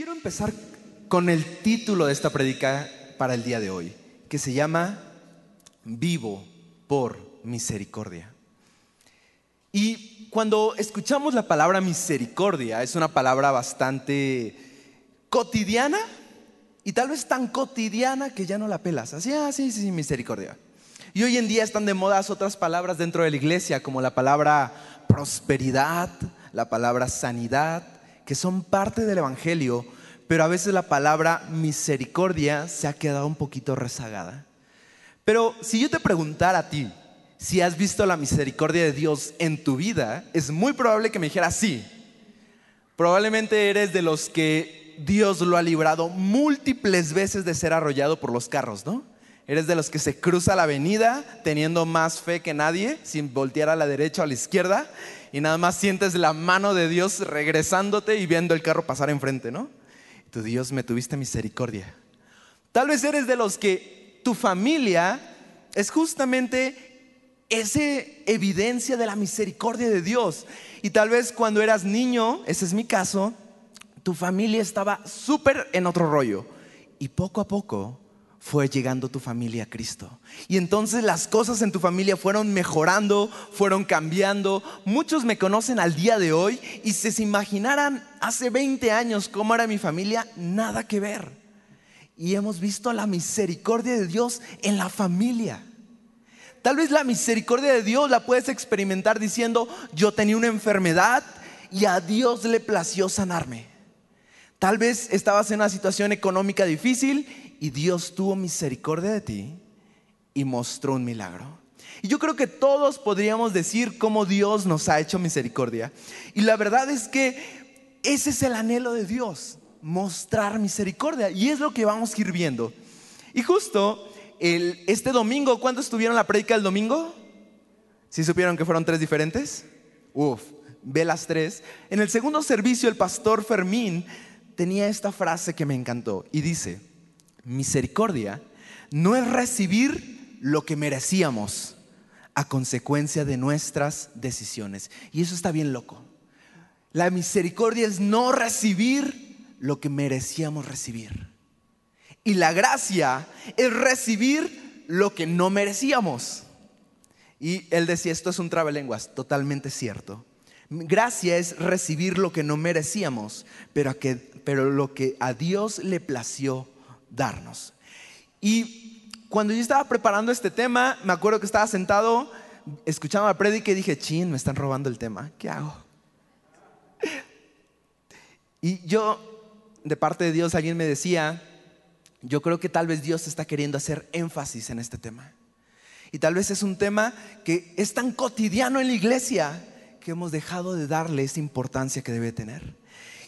Quiero empezar con el título de esta predica para el día de hoy, que se llama Vivo por misericordia. Y cuando escuchamos la palabra misericordia, es una palabra bastante cotidiana y tal vez tan cotidiana que ya no la pelas. Así, ah, sí, sí, misericordia. Y hoy en día están de moda otras palabras dentro de la iglesia, como la palabra prosperidad, la palabra sanidad, que son parte del Evangelio, pero a veces la palabra misericordia se ha quedado un poquito rezagada. Pero si yo te preguntara a ti si has visto la misericordia de Dios en tu vida, es muy probable que me dijeras sí. Probablemente eres de los que Dios lo ha librado múltiples veces de ser arrollado por los carros, ¿no? Eres de los que se cruza la avenida teniendo más fe que nadie, sin voltear a la derecha o a la izquierda, y nada más sientes la mano de Dios regresándote y viendo el carro pasar enfrente, ¿no? Tu Dios me tuviste misericordia. Tal vez eres de los que tu familia es justamente esa evidencia de la misericordia de Dios. Y tal vez cuando eras niño, ese es mi caso, tu familia estaba súper en otro rollo. Y poco a poco fue llegando tu familia a Cristo. Y entonces las cosas en tu familia fueron mejorando, fueron cambiando. Muchos me conocen al día de hoy y se imaginaran hace 20 años cómo era mi familia, nada que ver. Y hemos visto la misericordia de Dios en la familia. Tal vez la misericordia de Dios la puedes experimentar diciendo, yo tenía una enfermedad y a Dios le plació sanarme. Tal vez estabas en una situación económica difícil y Dios tuvo misericordia de ti y mostró un milagro. Y yo creo que todos podríamos decir cómo Dios nos ha hecho misericordia. Y la verdad es que ese es el anhelo de Dios, mostrar misericordia. Y es lo que vamos a ir viendo. Y justo el, este domingo, ¿cuándo estuvieron la predica del domingo? ¿Sí supieron que fueron tres diferentes? Uf, ve las tres. En el segundo servicio, el pastor Fermín tenía esta frase que me encantó y dice, Misericordia no es recibir lo que merecíamos a consecuencia de nuestras decisiones. Y eso está bien loco. La misericordia es no recibir lo que merecíamos recibir. Y la gracia es recibir lo que no merecíamos. Y él decía, esto es un trabalenguas, totalmente cierto. Gracia es recibir lo que no merecíamos, pero, pero lo que a Dios le plació darnos. Y cuando yo estaba preparando este tema, me acuerdo que estaba sentado escuchando la prédica y dije, chin, me están robando el tema, ¿qué hago? Y yo, de parte de Dios, alguien me decía, yo creo que tal vez Dios está queriendo hacer énfasis en este tema. Y tal vez es un tema que es tan cotidiano en la iglesia que hemos dejado de darle esa importancia que debe tener.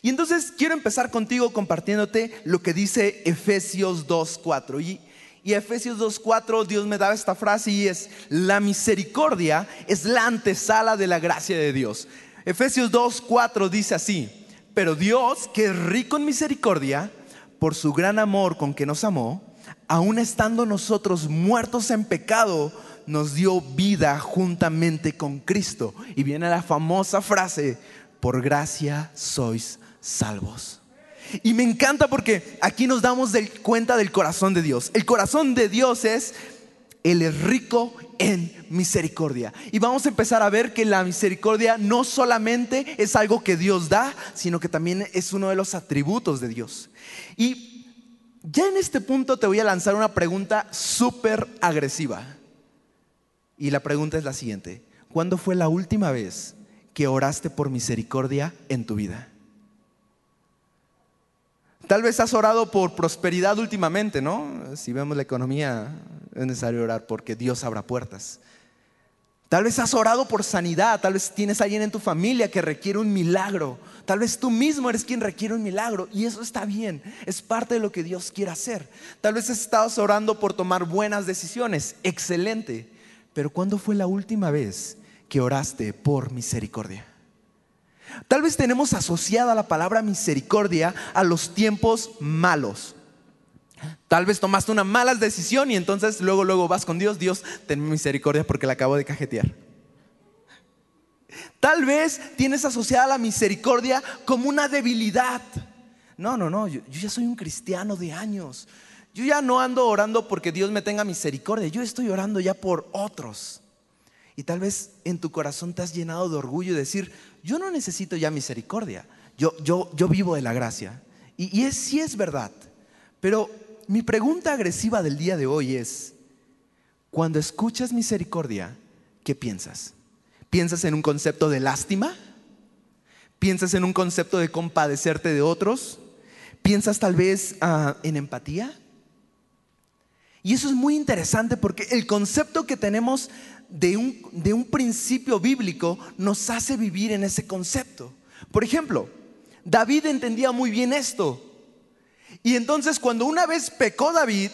Y entonces quiero empezar contigo compartiéndote lo que dice Efesios 2.4. Y, y Efesios 2.4 Dios me da esta frase y es, la misericordia es la antesala de la gracia de Dios. Efesios 2.4 dice así, pero Dios que es rico en misericordia, por su gran amor con que nos amó, aun estando nosotros muertos en pecado, nos dio vida juntamente con Cristo. Y viene la famosa frase, por gracia sois salvos. Y me encanta porque aquí nos damos cuenta del corazón de Dios. El corazón de Dios es, Él es rico en misericordia. Y vamos a empezar a ver que la misericordia no solamente es algo que Dios da, sino que también es uno de los atributos de Dios. Y ya en este punto te voy a lanzar una pregunta súper agresiva. Y la pregunta es la siguiente. ¿Cuándo fue la última vez que oraste por misericordia en tu vida? Tal vez has orado por prosperidad últimamente, ¿no? Si vemos la economía, es necesario orar porque Dios abra puertas. Tal vez has orado por sanidad, tal vez tienes a alguien en tu familia que requiere un milagro, tal vez tú mismo eres quien requiere un milagro y eso está bien, es parte de lo que Dios quiere hacer. Tal vez estado orando por tomar buenas decisiones, excelente, pero ¿cuándo fue la última vez que oraste por misericordia? Tal vez tenemos asociada la palabra misericordia a los tiempos malos. Tal vez tomaste una mala decisión y entonces luego, luego vas con Dios, Dios, ten misericordia porque la acabo de cajetear. Tal vez tienes asociada la misericordia como una debilidad. No, no, no, yo, yo ya soy un cristiano de años. Yo ya no ando orando porque Dios me tenga misericordia, yo estoy orando ya por otros. Y tal vez en tu corazón te has llenado de orgullo y decir, yo no necesito ya misericordia, yo, yo, yo vivo de la gracia. Y, es, sí es verdad, pero mi pregunta agresiva del día de hoy es, cuando escuchas misericordia, ¿qué piensas? ¿Piensas en un concepto de lástima? ¿Piensas en un concepto de compadecerte de otros? ¿Piensas tal vez ah, en empatía? Y eso es muy interesante porque el concepto que tenemos de un, de un principio bíblico nos hace vivir en ese concepto. Por ejemplo, David entendía muy bien esto. Y entonces cuando una vez pecó David,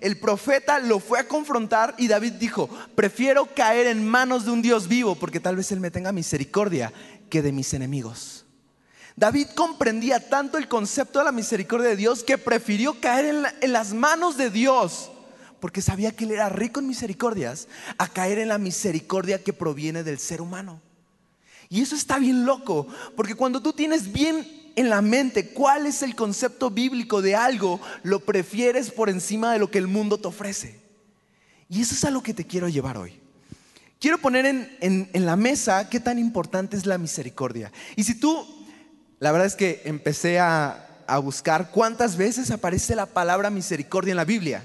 el profeta lo fue a confrontar y David dijo, prefiero caer en manos de un Dios vivo porque tal vez Él me tenga misericordia que de mis enemigos. David comprendía tanto el concepto de la misericordia de Dios que prefirió caer en, en las manos de Dios porque sabía que Él era rico en misericordias, a caer en la misericordia que proviene del ser humano. Y eso está bien loco, porque cuando tú tienes bien en la mente cuál es el concepto bíblico de algo, lo prefieres por encima de lo que el mundo te ofrece. Y eso es a lo que te quiero llevar hoy. Quiero poner en, en, la mesa qué tan importante es la misericordia. Y si tú, la verdad es que empecé a, a buscar cuántas veces aparece la palabra misericordia en la Biblia.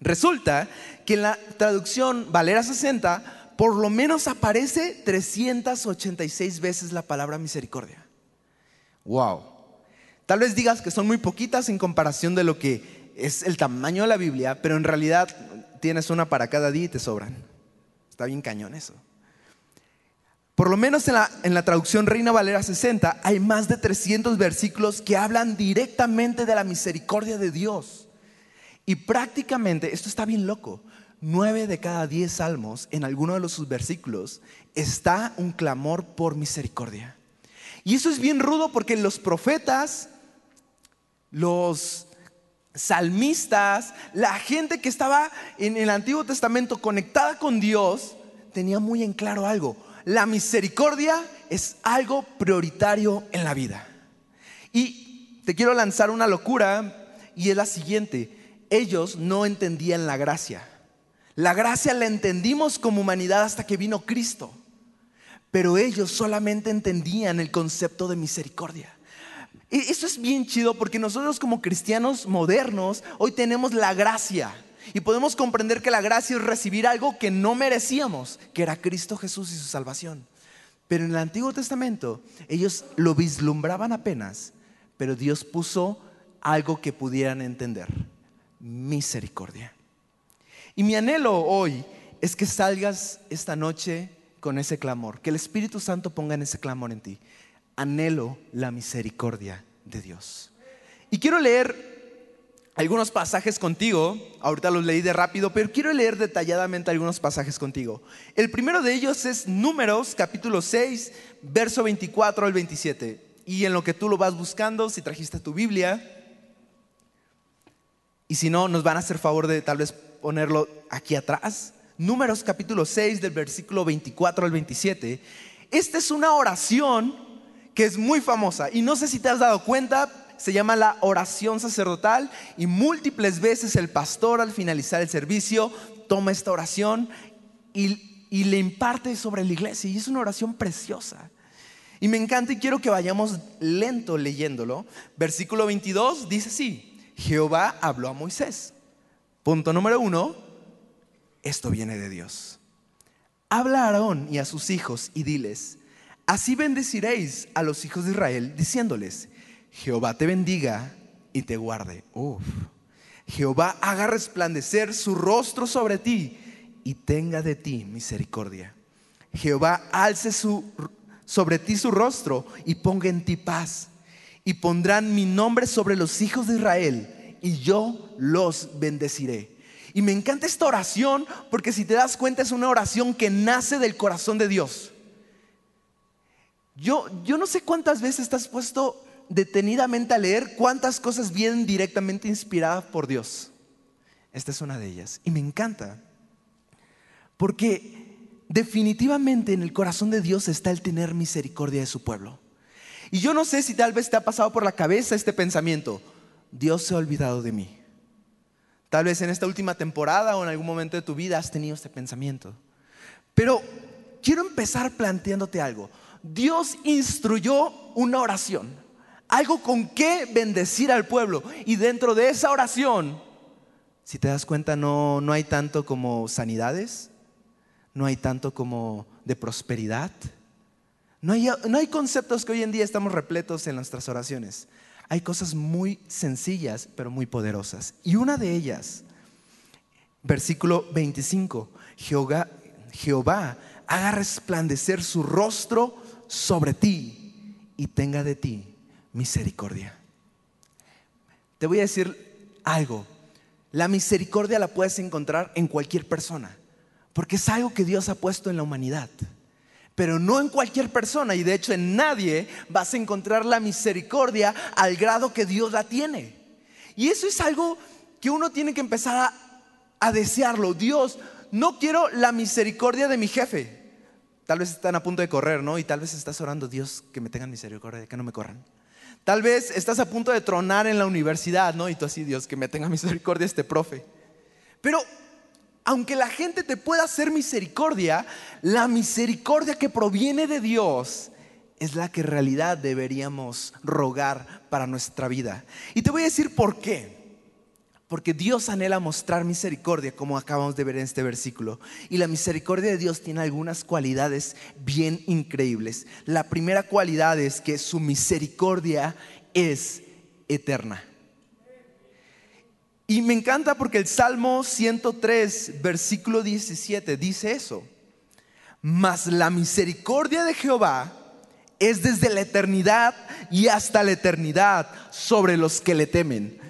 Resulta que en la traducción Valera 60 por lo menos aparece 386 veces la palabra misericordia. Wow. Tal vez digas que son muy poquitas en comparación de lo que es el tamaño de la Biblia, pero en realidad tienes una para cada día y te sobran. Está bien cañón eso. Por lo menos en la, en la, traducción Reina Valera 60 hay más de 300 versículos que hablan directamente de la misericordia de Dios. Y prácticamente, esto está bien loco, nueve de cada diez salmos, en alguno de los sus versículos, está un clamor por misericordia. Y eso es bien rudo porque los profetas, los salmistas, la gente que estaba en el Antiguo Testamento conectada con Dios, tenía muy en claro algo. La misericordia es algo prioritario en la vida. Y te quiero lanzar una locura y es la siguiente ellos no entendían la gracia. La gracia la entendimos como humanidad hasta que vino Cristo. Pero ellos solamente entendían el concepto de misericordia. Y eso es bien chido porque nosotros como cristianos modernos hoy tenemos la gracia y podemos comprender que la gracia es recibir algo que no merecíamos, que era Cristo Jesús y su salvación. Pero en el Antiguo Testamento ellos lo vislumbraban apenas, pero Dios puso algo que pudieran entender misericordia. Y mi anhelo hoy es que salgas esta noche con ese clamor, que el Espíritu Santo ponga en ese clamor en ti. Anhelo la misericordia de Dios. Y quiero leer algunos pasajes contigo, ahorita los leí de rápido, pero quiero leer detalladamente algunos pasajes contigo. El primero de ellos es Números capítulo 6, verso 24 al 27. Y en lo que tú lo vas buscando, si trajiste tu Biblia, y si no, nos van a hacer favor de tal vez ponerlo aquí atrás. Números capítulo 6 del versículo 24 al 27. Esta es una oración que es muy famosa y no sé si te has dado cuenta, se llama la oración sacerdotal y múltiples veces el pastor al finalizar el servicio toma esta oración y, y le imparte sobre la iglesia y es una oración preciosa. Y me encanta y quiero que vayamos lento leyéndolo. Versículo 22 dice así. Jehová habló a Moisés. Punto número uno, esto viene de Dios. Habla a Aarón y a sus hijos y diles, así bendeciréis a los hijos de Israel, diciéndoles, Jehová te bendiga y te guarde. Jehová haga resplandecer su rostro sobre ti y tenga de ti misericordia. Jehová alce su, sobre ti su rostro y ponga en ti paz y pondrán mi nombre sobre los hijos de Israel y yo los bendeciré. Y me encanta esta oración porque si te das cuenta es una oración que nace del corazón de Dios. Yo, yo no sé cuántas veces estás puesto detenidamente a leer cuántas cosas vienen directamente inspiradas por Dios. Esta es una de ellas. Y me encanta. Porque definitivamente en el corazón de Dios está el tener misericordia de su pueblo. Y yo no sé si tal vez te ha pasado por la cabeza este pensamiento, Dios se ha olvidado de mí. Tal vez en esta última temporada o en algún momento de tu vida has tenido este pensamiento. Pero quiero empezar planteándote algo. Dios instruyó una oración, algo con qué bendecir al pueblo. Y dentro de esa oración, si te das cuenta, no, no hay tanto como sanidades, no hay tanto como de prosperidad. No hay, no hay conceptos que hoy en día estamos repletos en nuestras oraciones. Hay cosas muy sencillas, pero muy poderosas. Y una de ellas, versículo 25, Jehová, Jehová haga resplandecer su rostro sobre ti y tenga de ti misericordia. Te voy a decir algo. La misericordia la puedes encontrar en cualquier persona, porque es algo que Dios ha puesto en la humanidad. Pero no en cualquier persona, y de hecho en nadie vas a encontrar la misericordia al grado que Dios la tiene. Y eso es algo que uno tiene que empezar a, a desearlo. Dios, no quiero la misericordia de mi jefe, Tal vez están a punto de correr, ¿no? Y tal vez estás orando, Dios, que me tengan misericordia, que no me corran. Tal vez estás a punto de tronar en la universidad, ¿no? Y tú así, Dios, que me tenga misericordia este profe. Pero aunque la gente te pueda hacer misericordia, la misericordia que proviene de Dios es la que en realidad deberíamos rogar para nuestra vida. Y te voy a decir por qué. Porque Dios anhela mostrar misericordia, como acabamos de ver en este versículo. Y la misericordia de Dios tiene algunas cualidades bien increíbles. La primera cualidad es que su misericordia es eterna. Y me encanta porque el Salmo 103, versículo 17, dice eso. Mas la misericordia de Jehová es desde la eternidad y hasta la eternidad sobre los que le temen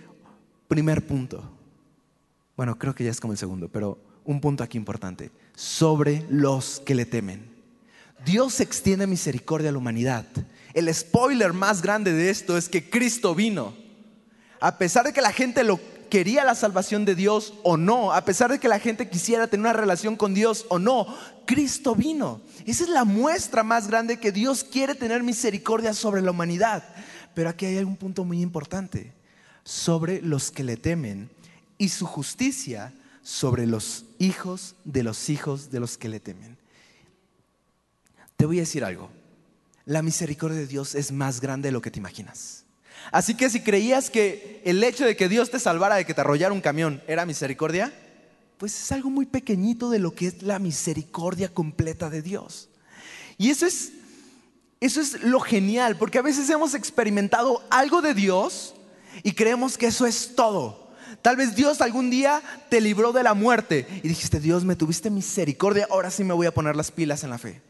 Primer punto. Bueno, creo que ya es como el segundo, pero un punto aquí importante. Sobre los que le temen. Dios extiende misericordia a la humanidad. El spoiler más grande de esto es que Cristo vino. A pesar de que la gente lo quería la salvación de Dios o no, a pesar de que la gente quisiera tener una relación con Dios o no, Cristo vino. Esa es la muestra más grande que Dios quiere tener misericordia sobre la humanidad. Pero aquí hay un punto muy importante sobre los que le temen y su justicia sobre los hijos de los hijos de los que le temen. Te voy a decir algo. La misericordia de Dios es más grande de lo que te imaginas. Así que si creías que el hecho de que Dios te salvara de que te arrollara un camión era misericordia, pues es algo muy pequeñito de lo que es la misericordia completa de Dios. Y eso es eso es lo genial, porque a veces hemos experimentado algo de Dios y creemos que eso es todo. Tal vez Dios algún día te libró de la muerte y dijiste, Dios, me tuviste misericordia, ahora sí me voy a poner las pilas en la fe.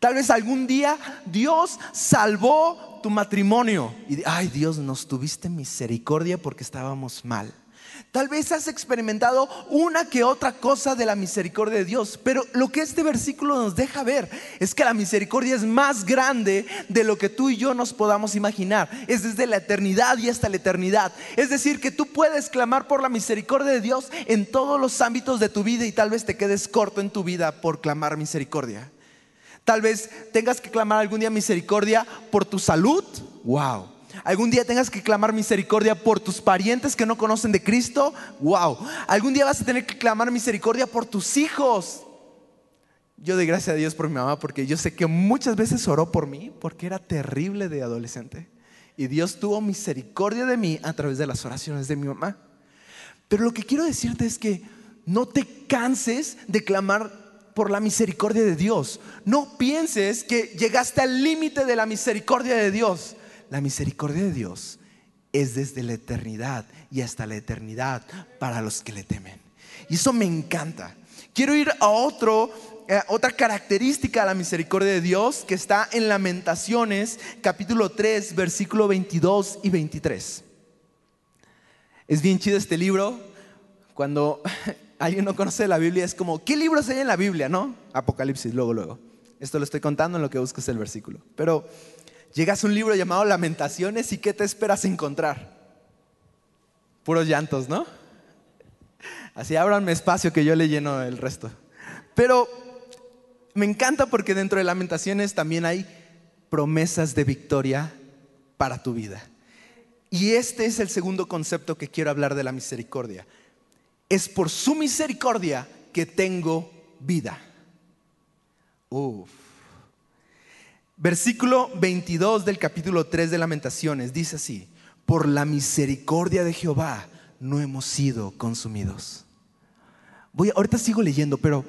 Tal vez algún día Dios salvó tu matrimonio y, ay Dios, nos tuviste misericordia porque estábamos mal. Tal vez has experimentado una que otra cosa de la misericordia de Dios, pero lo que este versículo nos deja ver es que la misericordia es más grande de lo que tú y yo nos podamos imaginar. Es desde la eternidad y hasta la eternidad. Es decir, que tú puedes clamar por la misericordia de Dios en todos los ámbitos de tu vida y tal vez te quedes corto en tu vida por clamar misericordia. Tal vez tengas que clamar algún día misericordia por tu salud. Wow Algún día tengas que clamar misericordia por tus parientes que no conocen de Cristo. Wow. Algún día vas a tener que clamar misericordia por tus hijos. Yo doy gracias a Dios por mi mamá porque yo sé que muchas veces oró por mí porque era terrible de adolescente. Y Dios tuvo misericordia de mí a través de las oraciones de mi mamá. Pero lo que quiero decirte es que no te canses de clamar por la misericordia de Dios. No pienses que llegaste al límite de la misericordia de Dios la misericordia de Dios es desde la eternidad y hasta la eternidad para los que le temen. Y eso me encanta. Quiero ir a otro, eh, otra característica de la misericordia de Dios que está en Lamentaciones capítulo 3, versículo 22 y 23. Es bien chido este libro. Cuando alguien no conoce la Biblia es como, ¿qué libros hay en la Biblia? ¿No? Apocalipsis, luego, luego. Esto lo estoy contando en lo que buscas el versículo. Pero Llegas a un libro llamado Lamentaciones y ¿qué te esperas encontrar? Puros llantos, ¿no? Así ábranme espacio que yo le lleno el resto. Pero me encanta porque dentro de Lamentaciones también hay promesas de victoria para tu vida. Y este es el segundo concepto que quiero hablar de la misericordia. Es por su misericordia que tengo vida. Versículo 22 del capítulo 3 de Lamentaciones dice así, por la misericordia de Jehová no hemos sido consumidos. Voy, ahorita sigo leyendo, pero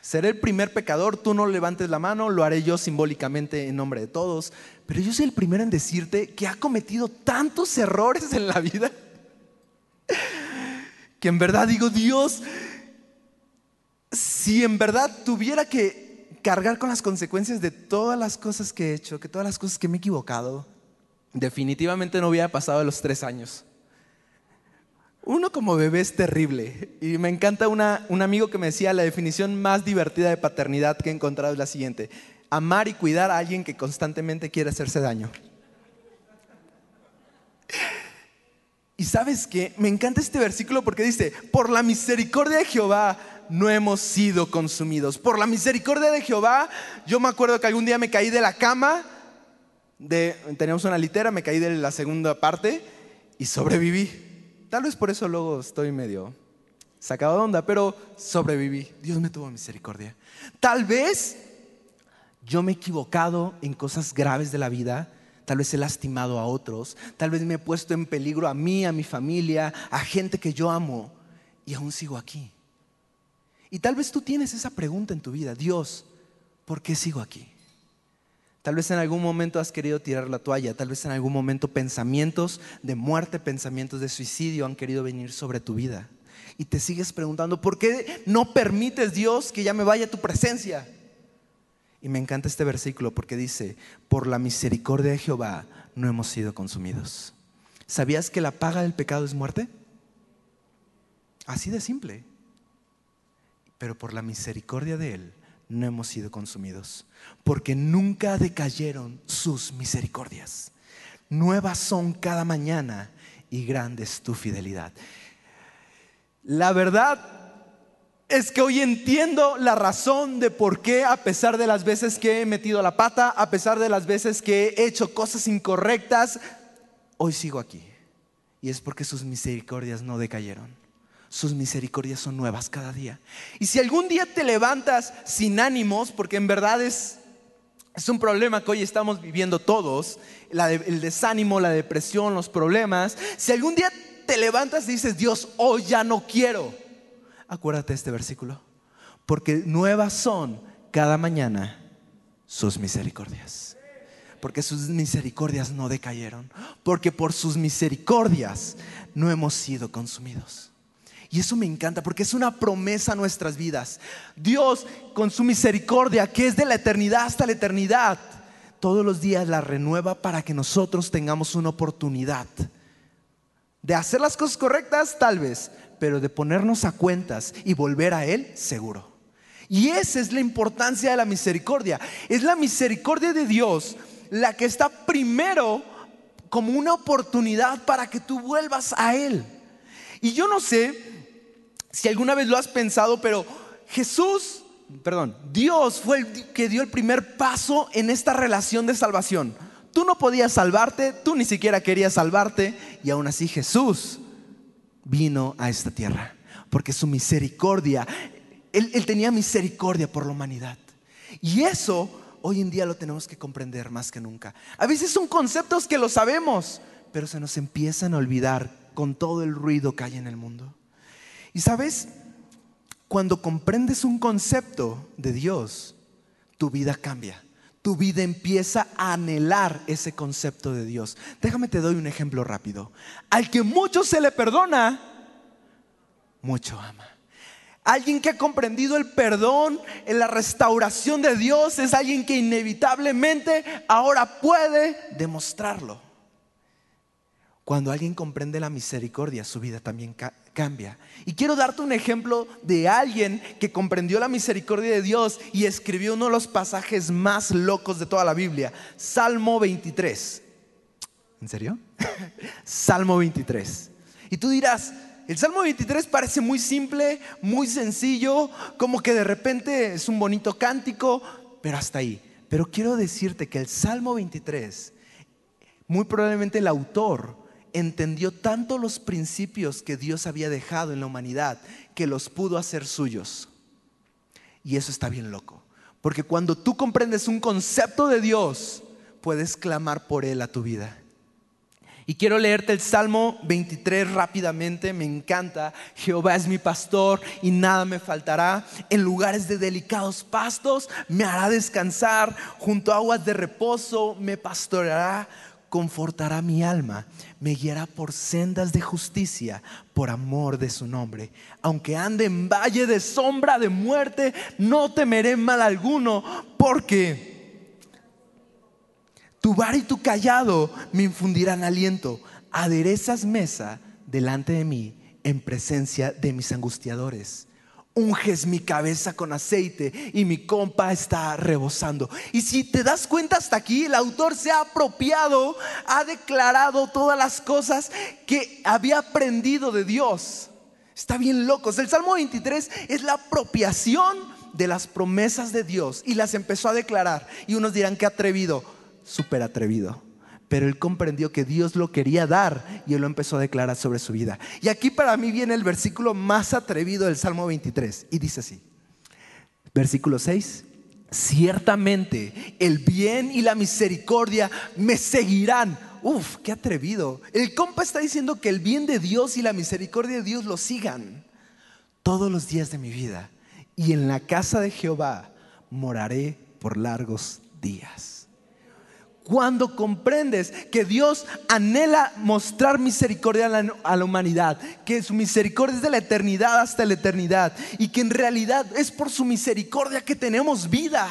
seré el primer pecador, tú no levantes la mano, lo haré yo simbólicamente en nombre de todos, pero yo soy el primero en decirte que ha cometido tantos errores en la vida que en verdad digo, Dios, si en verdad tuviera que cargar con las consecuencias de todas las cosas que he hecho, que todas las cosas que me he equivocado, definitivamente no hubiera pasado los tres años. Uno como bebé es terrible. Y me encanta una, un amigo que me decía, la definición más divertida de paternidad que he encontrado es la siguiente. Amar y cuidar a alguien que constantemente quiere hacerse daño. Y sabes que me encanta este versículo porque dice, por la misericordia de Jehová no hemos sido consumidos. Por la misericordia de Jehová, yo me acuerdo que algún día me caí de la cama, de, teníamos una litera, me caí de la segunda parte y sobreviví. Tal vez por eso luego estoy medio sacado de onda, pero sobreviví. Dios me tuvo misericordia. Tal vez yo me he equivocado en cosas graves de la vida. Tal vez he lastimado a otros. Tal vez me he puesto en peligro a mí, a mi familia, a gente que yo amo. Y aún sigo aquí. Y tal vez tú tienes esa pregunta en tu vida, Dios, ¿por qué sigo aquí? Tal vez en algún momento has querido tirar la toalla, tal vez en algún momento pensamientos de muerte, pensamientos de suicidio han querido venir sobre tu vida. Y te sigues preguntando, ¿por qué no permites Dios que ya me vaya a tu presencia? Y me encanta este versículo porque dice, por la misericordia de Jehová no hemos sido consumidos. ¿Sabías que la paga del pecado es muerte? Así de simple pero por la misericordia de Él no hemos sido consumidos, porque nunca decayeron sus misericordias. Nuevas son cada mañana y grande es tu fidelidad. La verdad es que hoy entiendo la razón de por qué, a pesar de las veces que he metido la pata, a pesar de las veces que he hecho cosas incorrectas, hoy sigo aquí. Y es porque sus misericordias no decayeron sus misericordias son nuevas cada día. Y si algún día te levantas sin ánimos, porque en verdad es, es un problema que hoy estamos viviendo todos, el desánimo, la depresión, los problemas, si algún día te levantas y dices, Dios, hoy ya no quiero, acuérdate de este versículo, porque nuevas son cada mañana sus misericordias. Porque sus misericordias no decayeron. Porque por sus misericordias no hemos sido consumidos. Y eso me encanta porque es una promesa a nuestras vidas. Dios, con su misericordia, que es de la eternidad hasta la eternidad, todos los días la renueva para que nosotros tengamos una oportunidad de hacer las cosas correctas, tal vez, pero de ponernos a cuentas y volver a Él, seguro. Y esa es la importancia de la misericordia. Es la misericordia de Dios la que está primero como una oportunidad para que tú vuelvas a Él. Y yo no sé si alguna vez lo has pensado, pero Jesús, perdón, Dios fue el que dio el primer paso en esta relación de salvación. Tú no podías salvarte, tú ni siquiera querías salvarte, y aún así Jesús vino a esta tierra, porque su misericordia, él, tenía misericordia por la humanidad. Y eso hoy en día lo tenemos que comprender más que nunca. A veces son conceptos que lo sabemos, pero se nos empiezan a olvidar con todo el ruido que hay en el mundo. Y sabes, cuando comprendes un concepto de Dios, tu vida cambia. Tu vida empieza a anhelar ese concepto de Dios. Déjame te doy un ejemplo rápido. Al que mucho se le perdona, mucho ama. Alguien que ha comprendido el perdón, en la restauración de Dios, es alguien que inevitablemente ahora puede demostrarlo. Cuando alguien comprende la misericordia, su vida también cambia. Y quiero darte un ejemplo de alguien que comprendió la misericordia de Dios y escribió uno de los pasajes más locos de toda la Biblia, Salmo 23. ¿En serio? Salmo 23. Y tú dirás, el Salmo 23 parece muy simple, muy sencillo, como que de repente es un bonito cántico, pero hasta ahí. Pero quiero decirte que el Salmo 23, muy probablemente el autor entendió tanto los principios que Dios había dejado en la humanidad que los pudo hacer suyos. Y eso está bien loco. Porque cuando tú comprendes un concepto de Dios, puedes clamar por Él a tu vida. Y quiero leerte el Salmo 23 rápidamente, me encanta. Jehová es mi pastor y nada me faltará. En lugares de delicados pastos me hará descansar. Junto a aguas de reposo me pastoreará. Confortará mi alma, me guiará por sendas de justicia, por amor de su nombre. Aunque ande en valle de sombra de muerte, no temeré mal alguno, porque tu bar y tu callado me infundirán aliento. Aderezas mesa delante de mí en presencia de mis angustiadores. Unges mi cabeza con aceite y mi compa está rebosando. Y si te das cuenta hasta aquí, el autor se ha apropiado, ha declarado todas las cosas que había aprendido de Dios. Está bien locos. El Salmo 23 es la apropiación de las promesas de Dios y las empezó a declarar. Y unos dirán que atrevido súper atrevido. Pero él comprendió que Dios lo quería dar y él lo empezó a declarar sobre su vida. Y aquí para mí viene el versículo más atrevido del Salmo 23 y dice así. Versículo 6. Ciertamente el bien y la misericordia me seguirán. Uf, qué atrevido. El compa está diciendo que el bien de Dios y la misericordia de Dios lo sigan todos los días de mi vida. Y en la casa de Jehová moraré por largos días cuando comprendes que Dios anhela mostrar misericordia a la, humanidad, que su misericordia es de la eternidad hasta la eternidad y que en realidad es por su misericordia que tenemos vida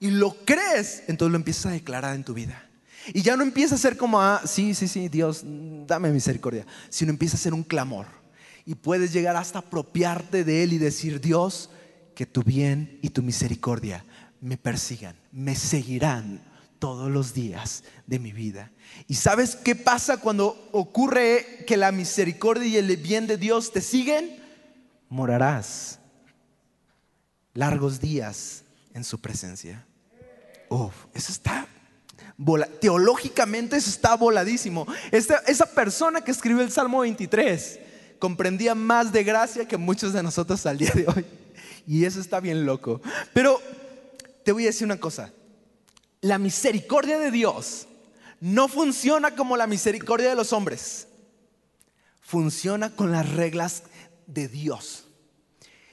y lo crees, entonces lo empiezas a declarar en tu vida. Y ya no empieza a ser como, ah, sí, sí, sí, Dios, dame misericordia, sino empieza a ser un clamor. Y puedes llegar hasta apropiarte de Él y decir, Dios, que tu bien y tu misericordia me persigan, me seguirán todos los días de mi vida. ¿Y sabes qué pasa cuando ocurre que la misericordia y el bien de Dios te siguen? Morarás largos días en su presencia. Uf, eso está teológicamente eso está voladísimo. esa persona que escribió el Salmo 23 comprendía más de gracia que muchos de nosotros al día de hoy. Y eso está bien loco. Pero te voy a decir una cosa la misericordia de Dios no funciona como la misericordia de los hombres. Funciona con las reglas de Dios.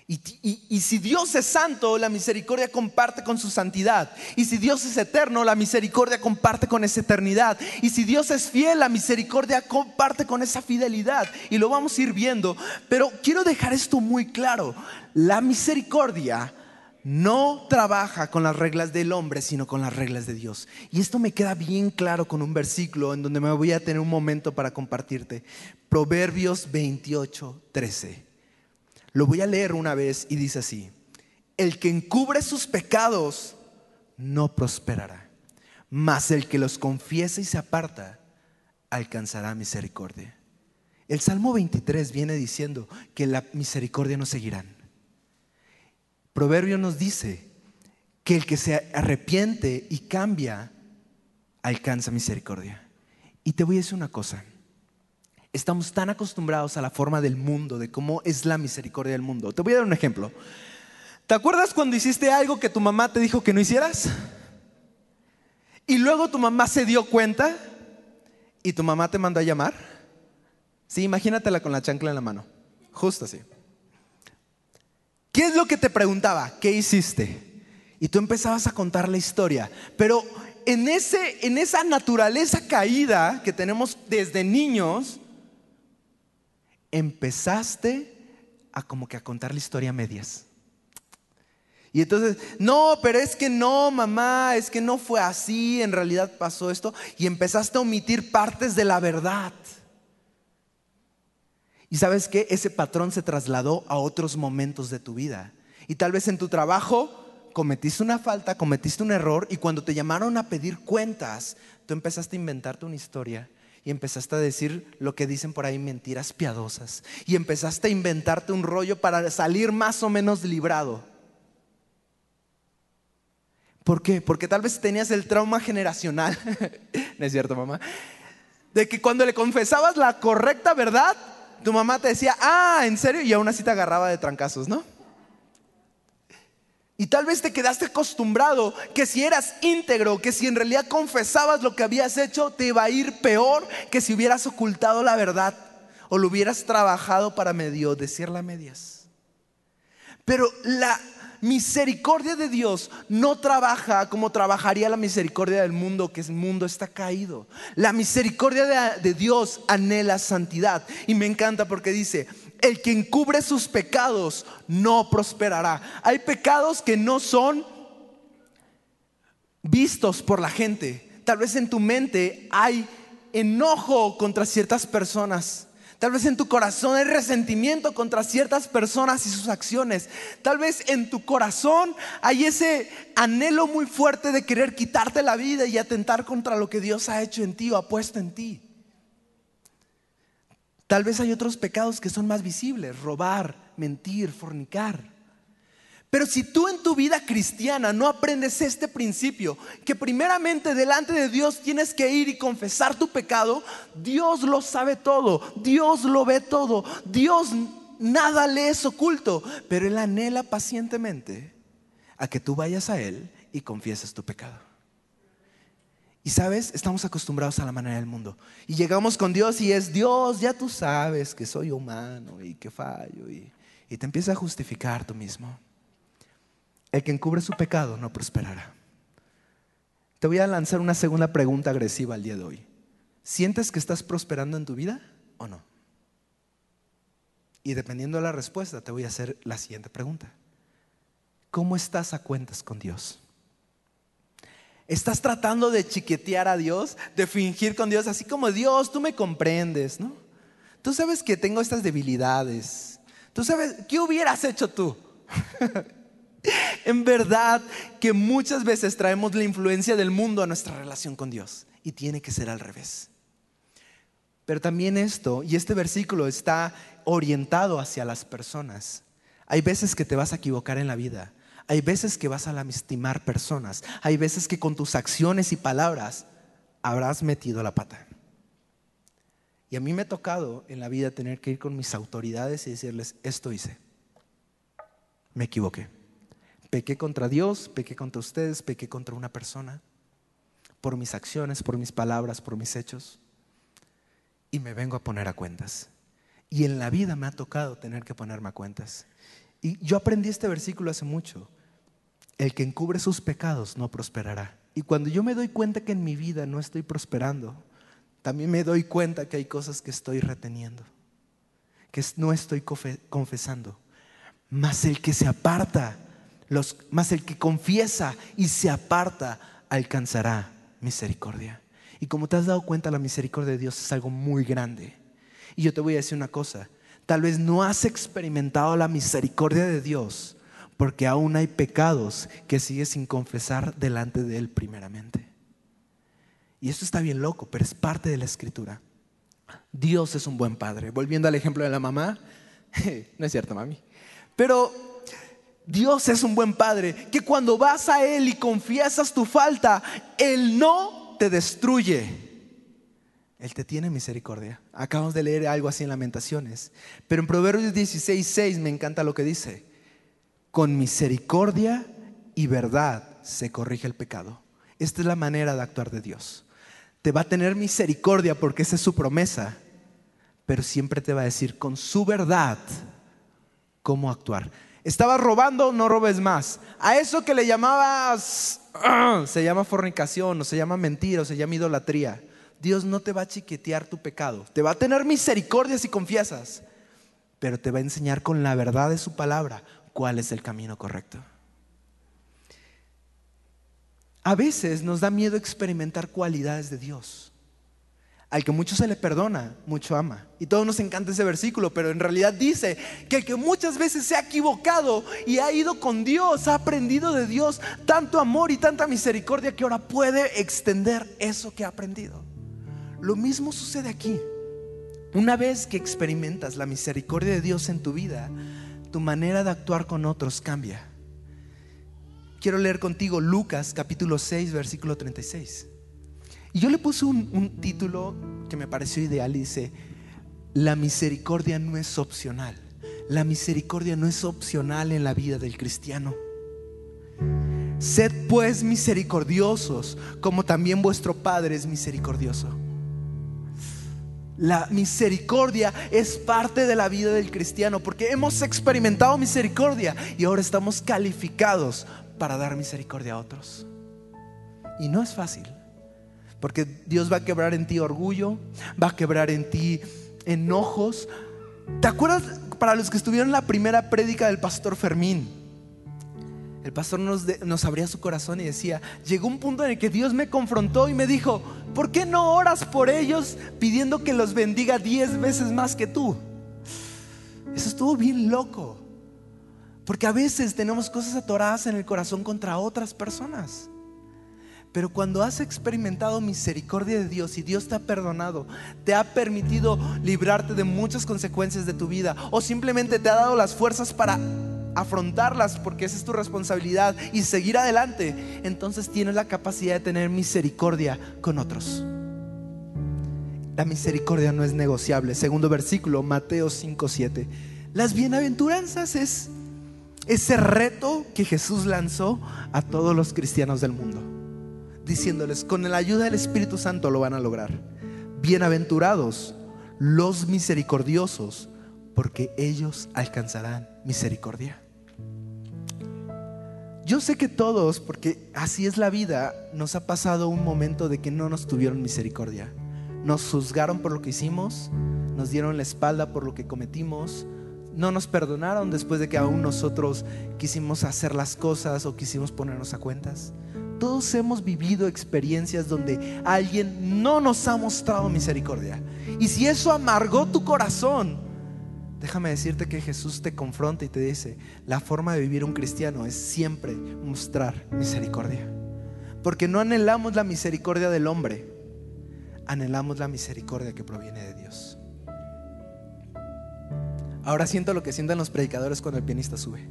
Y, si Dios es santo, la misericordia comparte con su santidad. Y si Dios es eterno, la misericordia comparte con esa eternidad. Y si Dios es fiel, la misericordia comparte con esa fidelidad. Y lo vamos a ir viendo. Pero quiero dejar esto muy claro. La misericordia no trabaja con las reglas del hombre, sino con las reglas de Dios. Y esto me queda bien claro con un versículo en donde me voy a tener un momento para compartirte. Proverbios 28, 13. Lo voy a leer una vez y dice así. El que encubre sus pecados no prosperará, mas el que los confiesa y se aparta alcanzará misericordia. El Salmo 23 viene diciendo que la misericordia nos seguirán Proverbio nos dice que el que se arrepiente y cambia alcanza misericordia. Y te voy a decir una cosa. Estamos tan acostumbrados a la forma del mundo, de cómo es la misericordia del mundo. Te voy a dar un ejemplo. ¿Te acuerdas cuando hiciste algo que tu mamá te dijo que no hicieras? Y luego tu mamá se dio cuenta y tu mamá te mandó a llamar. Sí, imagínatela con la chancla en la mano. Justo así. ¿Qué es lo que te preguntaba? ¿Qué hiciste? Y tú empezabas a contar la historia. Pero en, ese, en esa naturaleza caída que tenemos desde niños, empezaste a como que a contar la historia a medias. Y entonces, no, pero es que no, mamá, es que no fue así, en realidad pasó esto. Y empezaste a omitir partes de la verdad. Y sabes que ese patrón se trasladó a otros momentos de tu vida. Y tal vez en tu trabajo cometiste una falta, cometiste un error y cuando te llamaron a pedir cuentas, tú empezaste a inventarte una historia y empezaste a decir lo que dicen por ahí mentiras piadosas y empezaste a inventarte un rollo para salir más o menos librado. ¿Por qué? Porque tal vez tenías el trauma generacional, ¿no es cierto, mamá? De que cuando le confesabas la correcta verdad, tu mamá te decía, ah, ¿en serio? Y aún así te agarraba de trancazos, ¿no? Y tal vez te quedaste acostumbrado que si eras íntegro, que si en realidad confesabas lo que habías hecho, te iba a ir peor que si hubieras ocultado la verdad o lo hubieras trabajado para medio decirla a medias. Pero la misericordia de Dios no trabaja como trabajaría la misericordia del mundo, que el mundo está caído. La misericordia de, de Dios anhela santidad. Y me encanta porque dice, el que encubre sus pecados no prosperará. Hay pecados que no son vistos por la gente. Tal vez en tu mente hay enojo contra ciertas personas. Tal vez en tu corazón hay resentimiento contra ciertas personas y sus acciones. Tal vez en tu corazón hay ese anhelo muy fuerte de querer quitarte la vida y atentar contra lo que Dios ha hecho en ti o ha puesto en ti. Tal vez hay otros pecados que son más visibles, robar, mentir, fornicar. Pero si tú en tu vida cristiana no aprendes este principio, que primeramente delante de Dios tienes que ir y confesar tu pecado, Dios lo sabe todo, Dios lo ve todo, Dios nada le es oculto, pero Él anhela pacientemente a que tú vayas a Él y confieses tu pecado. Y sabes, estamos acostumbrados a la manera del mundo. Y llegamos con Dios y es Dios, ya tú sabes que soy humano y que fallo. Y, te empieza a justificar tú mismo. El que encubre su pecado no prosperará. Te voy a lanzar una segunda pregunta agresiva al día de hoy. ¿Sientes que estás prosperando en tu vida o no? Y dependiendo de la respuesta, te voy a hacer la siguiente pregunta. ¿Cómo estás a cuentas con Dios? Estás tratando de chiquetear a Dios, de fingir con Dios, así como Dios, tú me comprendes, ¿no? Tú sabes que tengo estas debilidades. Tú sabes, ¿qué hubieras hecho tú? en verdad que muchas veces traemos la influencia del mundo a nuestra relación con Dios y tiene que ser al revés. Pero también esto, y este versículo está orientado hacia las personas. Hay veces que te vas a equivocar en la vida. Hay veces que vas a lastimar personas. Hay veces que con tus acciones y palabras habrás metido la pata. Y a mí me ha tocado en la vida tener que ir con mis autoridades y decirles, esto hice. Me equivoqué. Pequé contra Dios, pequé contra ustedes, pequé contra una persona. Por mis acciones, por mis palabras, por mis hechos. Y me vengo a poner a cuentas. Y en la vida me ha tocado tener que ponerme a cuentas. Y yo aprendí este versículo hace mucho. El que encubre sus pecados no prosperará. Y cuando yo me doy cuenta que en mi vida no estoy prosperando, también me doy cuenta que hay cosas que estoy reteniendo, que no estoy confesando. Mas el que se aparta, los, más el que confiesa y se aparta, alcanzará misericordia. Y como te has dado cuenta, la misericordia de Dios es algo muy grande. Y yo te voy a decir una cosa, Tal vez no has experimentado la misericordia de Dios porque aún hay pecados que sigues sin confesar delante de Él primeramente. Y eso está bien loco, pero es parte de la escritura. Dios es un buen padre. Volviendo al ejemplo de la mamá, no es cierto, mami. Pero Dios es un buen padre que cuando vas a Él y confiesas tu falta, Él no te destruye. Él te tiene misericordia. Acabamos de leer algo así en Lamentaciones. Pero en Proverbios 16, 6 me encanta lo que dice. Con misericordia y verdad se corrige el pecado. Esta es la manera de actuar de Dios. Te va a tener misericordia porque esa es su promesa. Pero siempre te va a decir con su verdad cómo actuar. Estabas robando, no robes más. A eso que le llamabas, se llama fornicación, o se llama mentira, o se llama idolatría Dios no te va a chiquetear tu pecado. Te va a tener misericordia si confiesas, pero te va a enseñar con la verdad de su palabra cuál es el camino correcto. A veces nos da miedo experimentar cualidades de Dios. Al que mucho se le perdona, mucho ama. Y todos nos encanta ese versículo, pero en realidad dice que el que muchas veces se ha equivocado y ha ido con Dios, ha aprendido de Dios tanto amor y tanta misericordia que ahora puede extender eso que ha aprendido. Lo mismo sucede aquí. Una vez que experimentas la misericordia de Dios en tu vida, tu manera de actuar con otros cambia. quiero leer contigo Lucas capítulo 6, versículo 36. Y yo le puse un, título que me pareció ideal y dice, la misericordia no es opcional. La misericordia no es opcional en la vida del cristiano. Sed pues misericordiosos, como también vuestro Padre es misericordioso. La misericordia es parte de la vida del cristiano porque hemos experimentado misericordia y ahora estamos calificados para dar misericordia a otros. Y no es fácil, porque Dios va a quebrar en ti orgullo, va a quebrar en ti enojos. ¿Te acuerdas para los que estuvieron la primera prédica del pastor Fermín? el pastor nos, abría su corazón y decía, llegó un punto en el que Dios me confrontó y me dijo, ¿por qué no oras por ellos pidiendo que los bendiga diez veces más que tú? Eso estuvo bien loco, porque a veces tenemos cosas atoradas en el corazón contra otras personas. Pero cuando has experimentado misericordia de Dios y Dios te ha perdonado, te ha permitido librarte de muchas consecuencias de tu vida o simplemente te ha dado las fuerzas para afrontarlas porque esa es tu responsabilidad y seguir adelante, entonces tienes la capacidad de tener misericordia con otros. La misericordia no es negociable. Segundo versículo, Mateo 5:7. Las bienaventuranzas es ese reto que Jesús lanzó a todos los cristianos del mundo, diciéndoles, con la ayuda del Espíritu Santo lo van a lograr. Bienaventurados los misericordiosos, porque ellos alcanzarán misericordia. Yo sé que todos, porque así es la vida, nos ha pasado un momento de que no nos tuvieron misericordia. Nos juzgaron por lo que hicimos, nos dieron la espalda por lo que cometimos, no nos perdonaron después de que aún nosotros quisimos hacer las cosas o quisimos ponernos a cuentas. Todos hemos vivido experiencias donde alguien no nos ha mostrado misericordia. Y si eso amargó tu corazón, Déjame decirte que Jesús te confronta y te dice, la forma de vivir un cristiano es siempre mostrar misericordia. Porque no anhelamos la misericordia del hombre, anhelamos la misericordia que proviene de Dios. Ahora siento lo que sientan los predicadores cuando el pianista sube.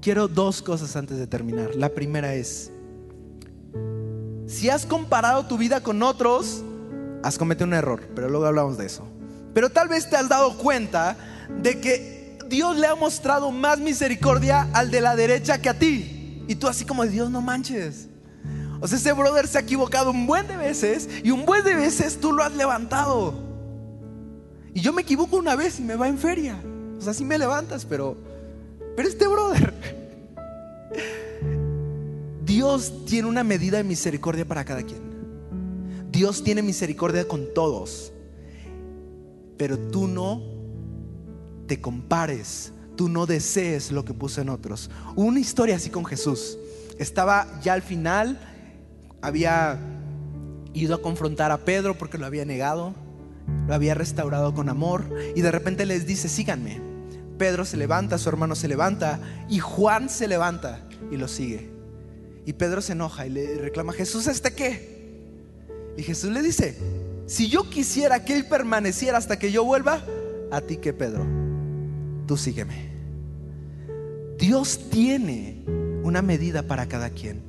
Quiero dos cosas antes de terminar. La primera es, si has comparado tu vida con otros, has cometido un error, pero luego hablamos de eso. Pero tal vez te has dado cuenta de que Dios le ha mostrado más misericordia al de la derecha que a ti. Y tú así como, Dios, no manches. O sea, ese brother se ha equivocado un buen de veces y un buen de veces tú lo has levantado. Y yo me equivoco una vez y me va en feria. O sea, sí me levantas, pero, pero este brother, Dios tiene una medida de misericordia para cada quien. Dios tiene misericordia con todos, pero tú no te compares, tú no desees lo que puso en otros. Una historia así con Jesús. Estaba ya al final, había ido a confrontar a Pedro porque lo había negado, lo había restaurado con amor y de repente les dice, síganme. Pedro se levanta, su hermano se levanta y Juan se levanta y lo sigue. Y Pedro se enoja y le reclama, Jesús, ¿este qué? Y Jesús le dice, si yo quisiera que Él permaneciera hasta que yo vuelva, a ti que Pedro, tú sígueme. Dios tiene una medida para cada quien.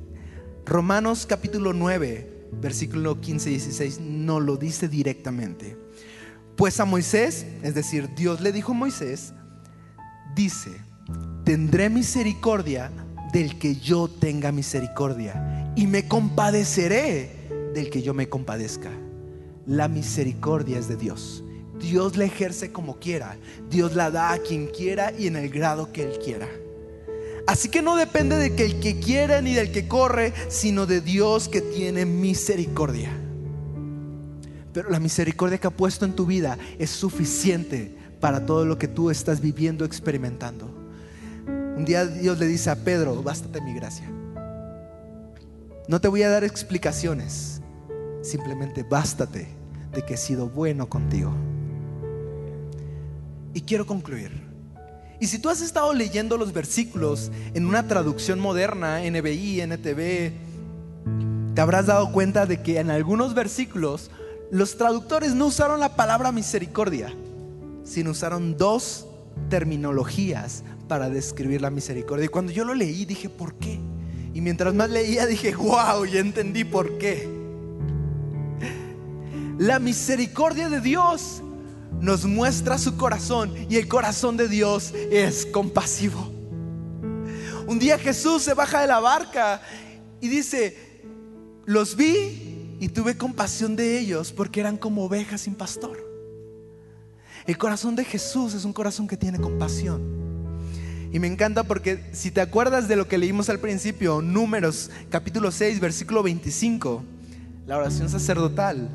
Romanos capítulo 9, versículo 15 y 16, no lo dice directamente. Pues a Moisés, es decir, Dios le dijo a Moisés, dice, tendré misericordia del que yo tenga misericordia y me compadeceré del que yo me compadezca. La misericordia es de Dios. Dios la ejerce como quiera. Dios la da a quien quiera y en el grado que Él quiera. Así que no depende de que el que quiere ni del que corre, sino de Dios que tiene misericordia. Pero la misericordia que ha puesto en tu vida es suficiente para todo lo que tú estás viviendo, experimentando. Un día Dios le dice a Pedro, bástate mi gracia. No te voy a dar explicaciones. Simplemente bástate de que he sido bueno contigo. Y quiero concluir. Y si tú has estado leyendo los versículos en una traducción moderna, NBI, NTV, te habrás dado cuenta de que en algunos versículos los traductores no usaron la palabra misericordia, sino usaron dos terminologías para describir la misericordia. Y cuando yo lo leí dije, ¿por qué? Y mientras más leía dije, wow, ya entendí por qué. La misericordia de Dios nos muestra su corazón y el corazón de Dios es compasivo. Un día Jesús se baja de la barca y dice, los vi y tuve compasión de ellos porque eran como ovejas sin pastor. El corazón de Jesús es un corazón que tiene compasión. Y me encanta porque si te acuerdas de lo que leímos al principio, números capítulo 6, versículo 25, la oración sacerdotal,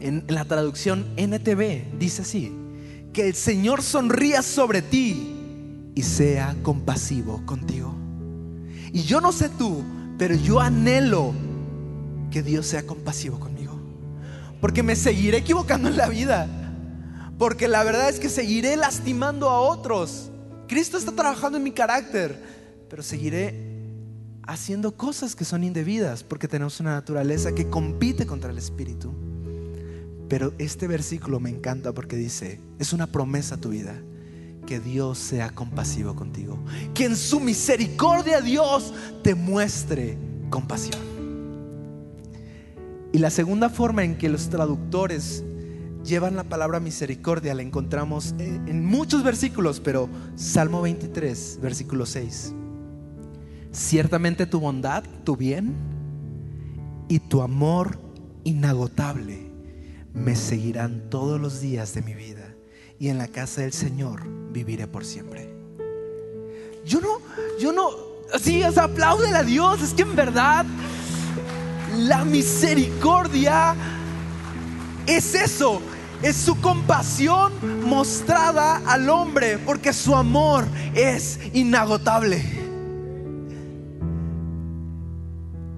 en, la traducción NTV dice así, que el Señor sonría sobre ti y sea compasivo contigo. Y yo no sé tú, pero yo anhelo que Dios sea compasivo conmigo. Porque me seguiré equivocando en la vida. Porque la verdad es que seguiré lastimando a otros. Cristo está trabajando en mi carácter, pero seguiré haciendo cosas que son indebidas porque tenemos una naturaleza que compite contra el Espíritu. Pero este versículo me encanta porque dice, es una promesa a tu vida, que Dios sea compasivo contigo, que en su misericordia Dios te muestre compasión. Y la segunda forma en que los traductores llevan la palabra misericordia la encontramos en muchos versículos, pero Salmo 23, versículo 6. Ciertamente tu bondad, tu bien y tu amor inagotable me seguirán todos los días de mi vida y en la casa del Señor viviré por siempre. Yo no, yo no, sí, o a Dios, es que en verdad la misericordia es eso, es su compasión mostrada al hombre, porque su amor es inagotable.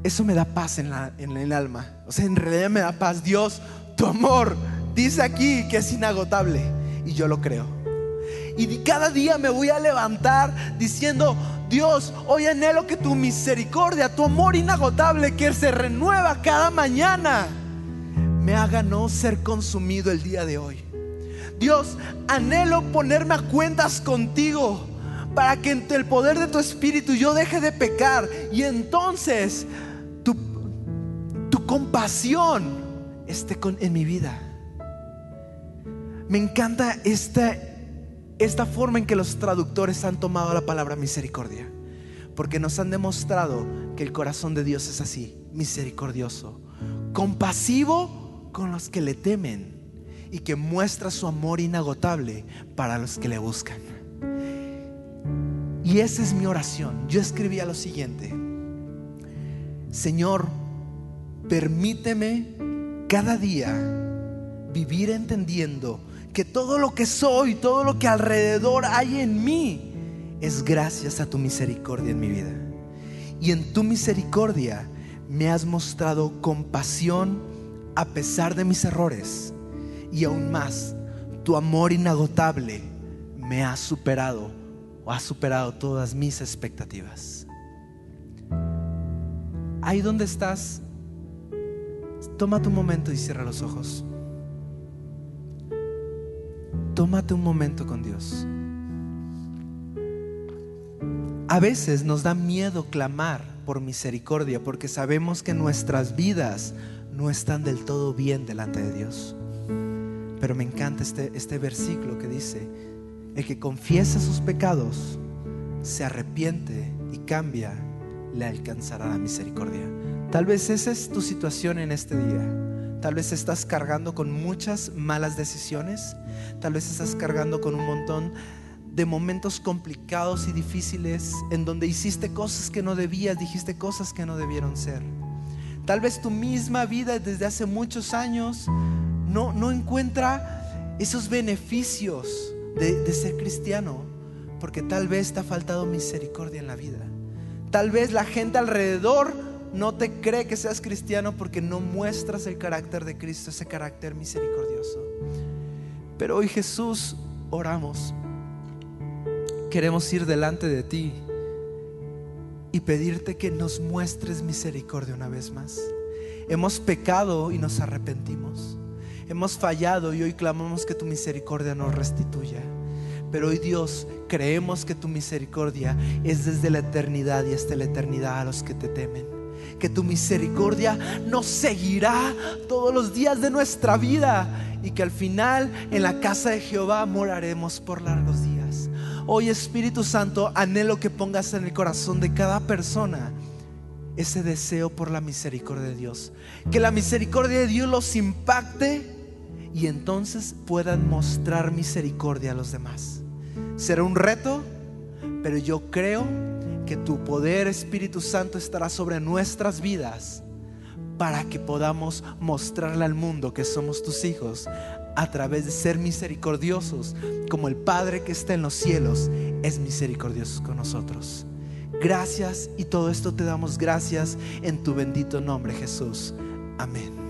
Eso me da paz en, la, en el alma. O sea, en realidad me da paz. Dios, tu amor dice aquí que es inagotable y yo lo creo. Y cada día me voy a levantar diciendo, Dios, hoy anhelo que tu misericordia, tu amor inagotable que se renueva cada mañana, me haga no ser consumido el día de hoy. Dios, anhelo ponerme a cuentas contigo para que en el poder de tu espíritu yo deje de pecar y entonces tu, tu compasión esté en mi vida. Me encanta esta, esta forma en que los traductores han tomado la palabra misericordia, porque nos han demostrado que el corazón de Dios es así, misericordioso, compasivo con los que le temen y que muestra su amor inagotable para los que le buscan. Y esa es mi oración. Yo escribía lo siguiente, Señor, permíteme cada día vivir entendiendo que todo lo que soy, todo lo que alrededor hay en mí, es gracias a tu misericordia en mi vida. Y en tu misericordia me has mostrado compasión a pesar de mis errores. Y aún más, tu amor inagotable me ha superado o ha superado todas mis expectativas. Ahí donde estás, Tómate un momento y cierra los ojos. Tómate un momento con Dios. A veces nos da miedo clamar por misericordia porque sabemos que nuestras vidas no están del todo bien delante de Dios. Pero me encanta este, este versículo que dice, el que confiesa sus pecados, se arrepiente y cambia, le alcanzará la misericordia. Tal vez esa es tu situación en este día. Tal vez estás cargando con muchas malas decisiones. Tal vez estás cargando con un montón de momentos complicados y difíciles en donde hiciste cosas que no debías, dijiste cosas que no debieron ser. Tal vez tu misma vida desde hace muchos años no, no encuentra esos beneficios de, de ser cristiano, porque tal vez te ha faltado misericordia en la vida. Tal vez la gente alrededor no te cree que seas cristiano porque no muestras el carácter de Cristo, ese carácter misericordioso. Pero hoy Jesús, oramos. Queremos ir delante de ti y pedirte que nos muestres misericordia una vez más. Hemos pecado y nos arrepentimos. Hemos fallado y hoy clamamos que tu misericordia nos restituya. Pero hoy Dios, creemos que tu misericordia es desde la eternidad y hasta la eternidad a los que te temen. Que tu misericordia nos seguirá todos los días de nuestra vida y que al final en la casa de Jehová moraremos por largos días. Hoy Espíritu Santo, anhelo que pongas en el corazón de cada persona ese deseo por la misericordia de Dios. Que la misericordia de Dios los impacte y entonces puedan mostrar misericordia a los demás. Será un reto, pero yo creo que tu poder Espíritu Santo estará sobre nuestras vidas para que podamos mostrarle al mundo que somos tus hijos a través de ser misericordiosos, como el Padre que está en los cielos es misericordioso con nosotros. Gracias y todo esto te damos gracias en tu bendito nombre Jesús. Amén.